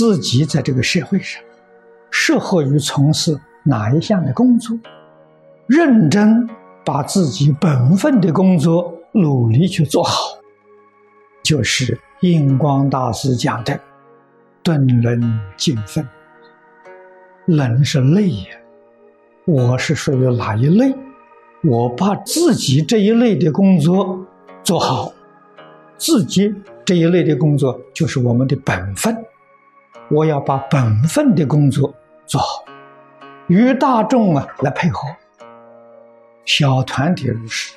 自己在这个社会上适合于从事哪一项的工作，认真把自己本分的工作努力去做好，就是印光大师讲的“顿人尽分”。人是类呀，我是属于哪一类？我把自己这一类的工作做好，自己这一类的工作就是我们的本分。我要把本分的工作做好，与大众啊来配合。小团体如是，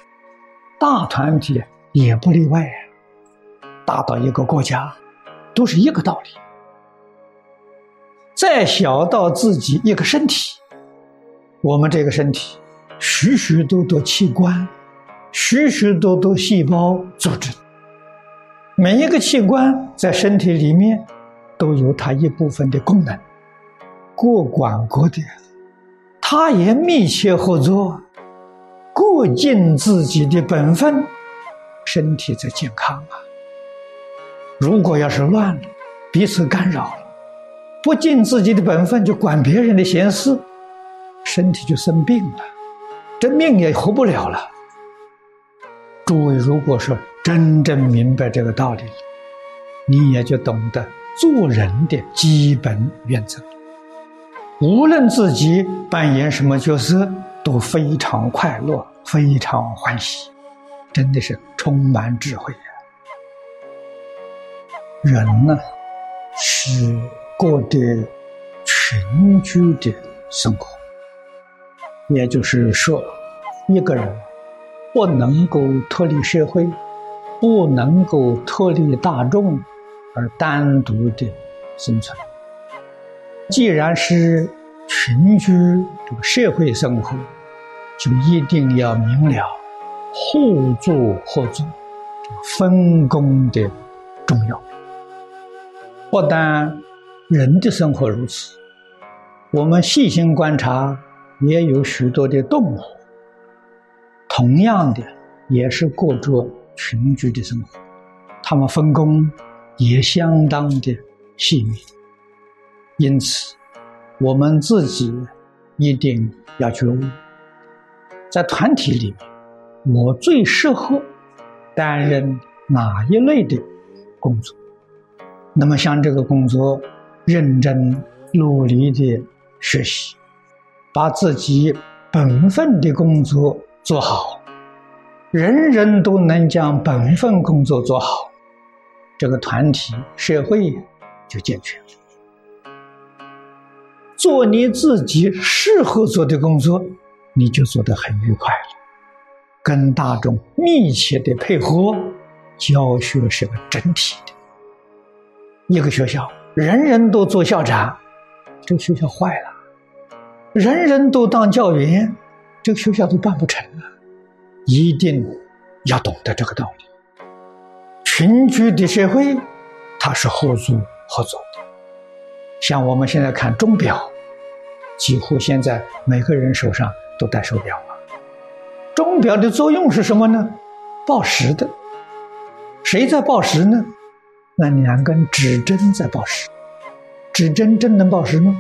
大团体也不例外。大到一个国家，都是一个道理。再小到自己一个身体，我们这个身体。许许多多器官，许许多多细胞组织，每一个器官在身体里面都有它一部分的功能，各管各的，它也密切合作，各尽自己的本分，身体才健康啊。如果要是乱了，彼此干扰了，不尽自己的本分就管别人的闲事，身体就生病了。这命也活不了了。诸位，如果说真正明白这个道理，你也就懂得做人的基本原则。无论自己扮演什么角色，都非常快乐，非常欢喜，真的是充满智慧呀。人呢，是过的群居的生活。也就是说，一个人不能够脱离社会，不能够脱离大众而单独的生存。既然是群居这个社会生活，就一定要明了互助合作、分工的重要。不但人的生活如此，我们细心观察。也有许多的动物，同样的也是过着群居的生活，它们分工也相当的细密。因此，我们自己一定要觉悟，在团体里面，我最适合担任哪一类的工作？那么，像这个工作，认真努力的学习。把自己本分的工作做好，人人都能将本分工作做好，这个团体社会就健全了。做你自己适合做的工作，你就做得很愉快了。跟大众密切的配合，教学是个整体的。一个学校人人都做校长，这个学校坏了。人人都当教员，这个学校都办不成了。一定要懂得这个道理。群居的社会，它是合作合作的。像我们现在看钟表，几乎现在每个人手上都戴手表了。钟表的作用是什么呢？报时的。谁在报时呢？那两根指针在报时。指针真能报时吗？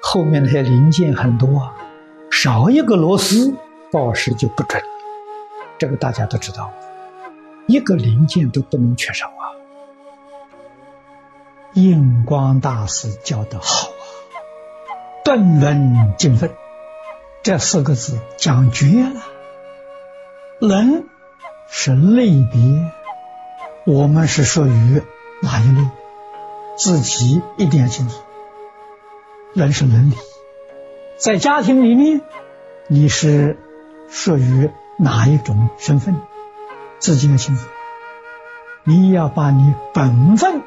后面那些零件很多啊，少一个螺丝报时就不准。这个大家都知道，一个零件都不能缺少啊。印光大师教的好啊，“顿伦尽分”这四个字讲绝了。人是类别，我们是属于哪一类？自己一定要清楚。人是伦理，在家庭里面，你是属于哪一种身份？自己要清楚。你要把你本分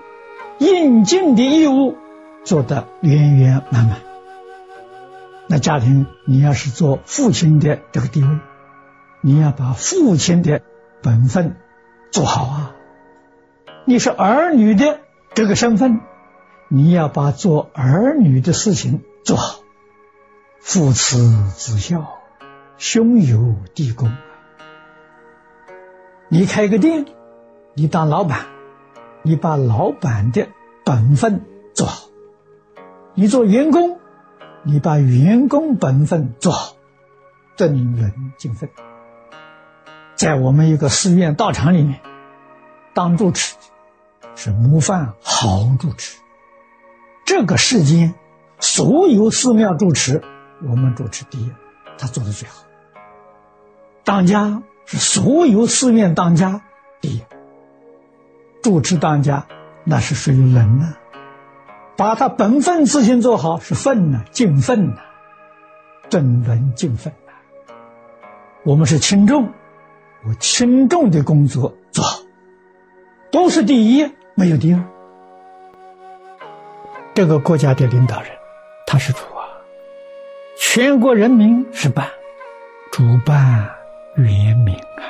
应尽的义务做得圆圆满满。那家庭，你要是做父亲的这个地位，你要把父亲的本分做好啊。你是儿女的这个身份。你要把做儿女的事情做好，父慈子孝，兄友弟恭。你开个店，你当老板，你把老板的本分做。好。你做员工，你把员工本分做好，顿伦尽分。在我们一个寺院道场里面，当住持是模范好住持。这个世间所有寺庙住持，我们主持第一，他做的最好。当家是所有寺院当家第一，主持当家那是属于人呢。把他本分事情做好是分呢，尽分呢，正伦尽分呐。我们是轻重，我轻重的工作做好，都是第一，没有第二。这个国家的领导人，他是主啊，全国人民是办，主办元明啊。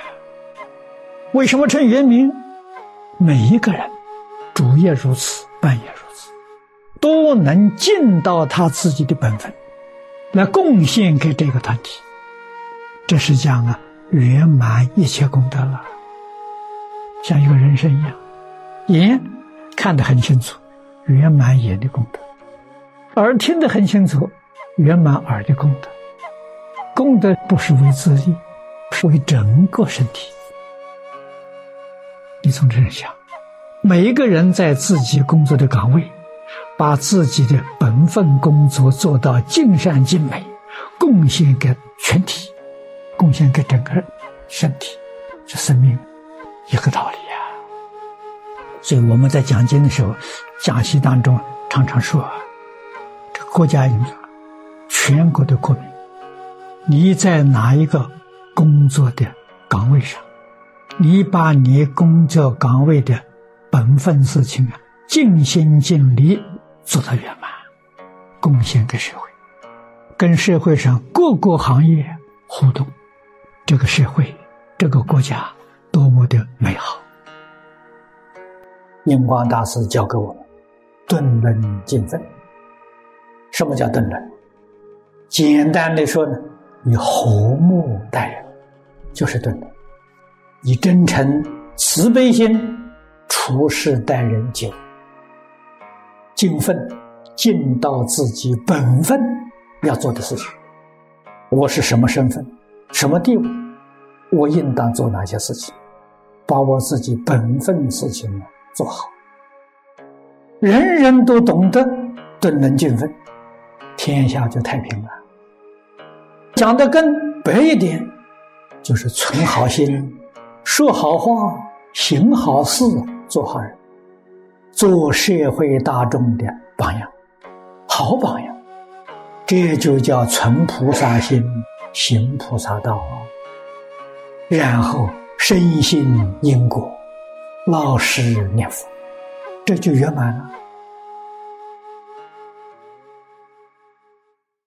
为什么称元明？每一个人，主业如此，办也如此。都能尽到他自己的本分，来贡献给这个团体，这是讲啊圆满一切功德了，像一个人生一样，眼看得很清楚，圆满眼的功德；耳听得很清楚，圆满耳的功德。功德不是为自利，是为整个身体。你从这想，每一个人在自己工作的岗位。把自己的本分工作做到尽善尽美，贡献给全体，贡献给整个身体，这生命一个道理呀。所以我们在讲经的时候，讲习当中常常说：这国家领导，全国的国民，你在哪一个工作的岗位上，你把你工作岗位的本分事情啊，尽心尽力。做到圆满，贡献给社会，跟社会上各个行业互动，这个社会，这个国家多么的美好！印光大师教给我们，顿伦尽分。什么叫顿伦？简单的说呢，以和睦待人，就是顿伦；以真诚慈悲心处事待人接物。尽分，尽到自己本分要做的事情。我是什么身份，什么地位，我应当做哪些事情，把我自己本分事情呢做好。人人都懂得顿能尽分，天下就太平了。讲的更白一点，就是存好心，说好话，行好事，做好人。做社会大众的榜样，好榜样，这就叫存菩萨心，行菩萨道啊。然后深信因果，老实念佛，这就圆满了。